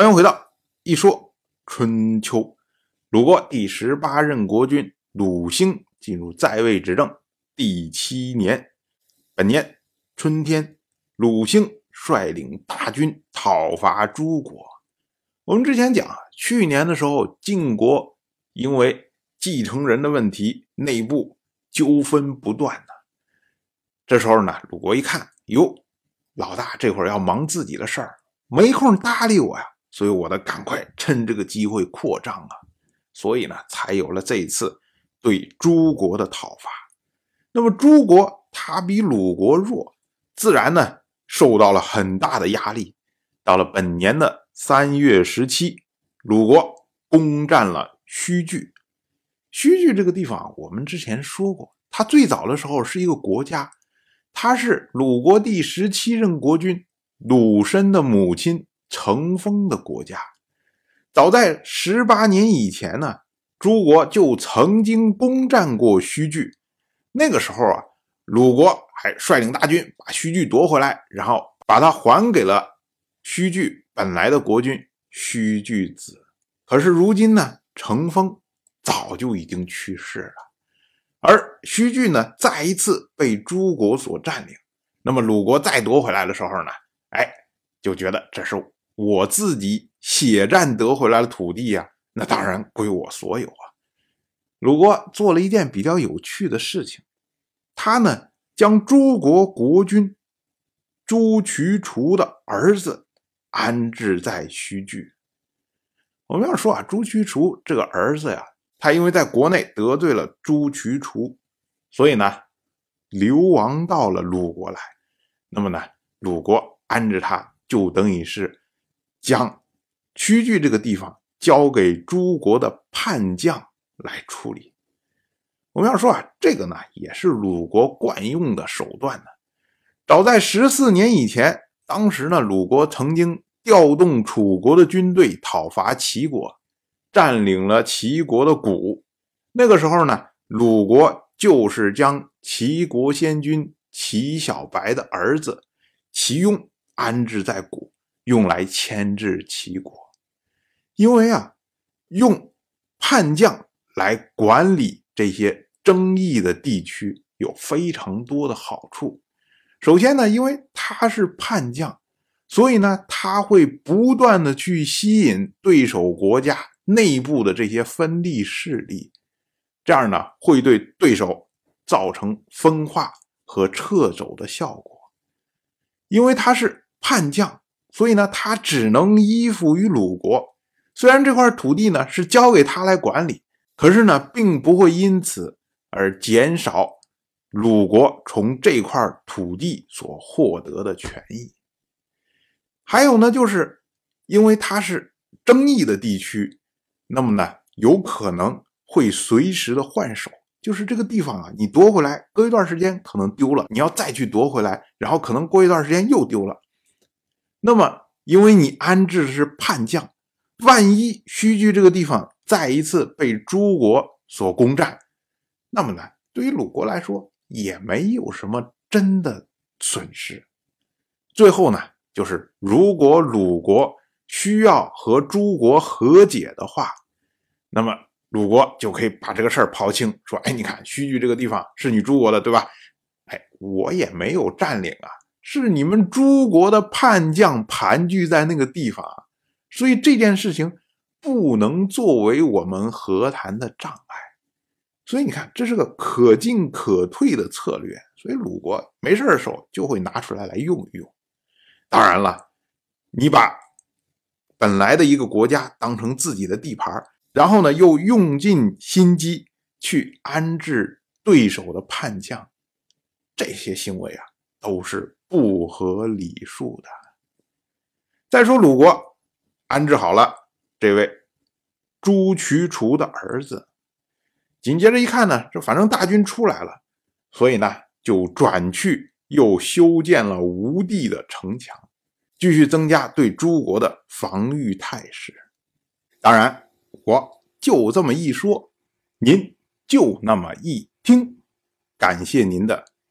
欢迎回到一说春秋。鲁国第十八任国君鲁兴进入在位执政第七年，本年春天，鲁兴率领大军讨伐诸国。我们之前讲，去年的时候，晋国因为继承人的问题，内部纠纷不断呢。这时候呢，鲁国一看，哟，老大这会儿要忙自己的事儿，没空搭理我呀。所以我得赶快趁这个机会扩张啊，所以呢，才有了这一次对诸国的讨伐。那么诸国它比鲁国弱，自然呢受到了很大的压力。到了本年的三月十七，鲁国攻占了须据。须据这个地方，我们之前说过，它最早的时候是一个国家，它是鲁国第十七任国君鲁申的母亲。成风的国家，早在十八年以前呢，诸国就曾经攻占过须据。那个时候啊，鲁国还率领大军把须据夺回来，然后把它还给了须据本来的国君须据子。可是如今呢，成风早就已经去世了，而须据呢，再一次被诸国所占领。那么鲁国再夺回来的时候呢，哎，就觉得这是。我自己血战得回来的土地呀，那当然归我所有啊。鲁国做了一件比较有趣的事情，他呢将诸国国君朱渠除的儿子安置在须据。我们要说啊，朱渠除这个儿子呀，他因为在国内得罪了朱渠除，所以呢流亡到了鲁国来。那么呢，鲁国安置他，就等于是。将屈据这个地方交给诸国的叛将来处理。我们要说啊，这个呢也是鲁国惯用的手段呢。早在十四年以前，当时呢鲁国曾经调动楚国的军队讨伐齐国，占领了齐国的谷。那个时候呢，鲁国就是将齐国先君齐小白的儿子齐雍安置在谷。用来牵制齐国，因为啊，用叛将来管理这些争议的地区有非常多的好处。首先呢，因为他是叛将，所以呢，他会不断的去吸引对手国家内部的这些分立势力，这样呢，会对对手造成分化和撤走的效果。因为他是叛将。所以呢，他只能依附于鲁国。虽然这块土地呢是交给他来管理，可是呢，并不会因此而减少鲁国从这块土地所获得的权益。还有呢，就是因为它是争议的地区，那么呢，有可能会随时的换手。就是这个地方啊，你夺回来，隔一段时间可能丢了，你要再去夺回来，然后可能过一段时间又丢了。那么，因为你安置的是叛将，万一须据这个地方再一次被诸国所攻占，那么呢，对于鲁国来说也没有什么真的损失。最后呢，就是如果鲁国需要和诸国和解的话，那么鲁国就可以把这个事儿抛清，说：“哎，你看须据这个地方是你诸国的，对吧？哎，我也没有占领啊。”是你们诸国的叛将盘踞在那个地方，所以这件事情不能作为我们和谈的障碍。所以你看，这是个可进可退的策略。所以鲁国没事的时候就会拿出来来用一用。当然了，你把本来的一个国家当成自己的地盘，然后呢又用尽心机去安置对手的叛将，这些行为啊都是。不合礼数的。再说鲁国安置好了这位朱渠除的儿子，紧接着一看呢，这反正大军出来了，所以呢就转去又修建了吴地的城墙，继续增加对诸国的防御态势。当然，我就这么一说，您就那么一听，感谢您的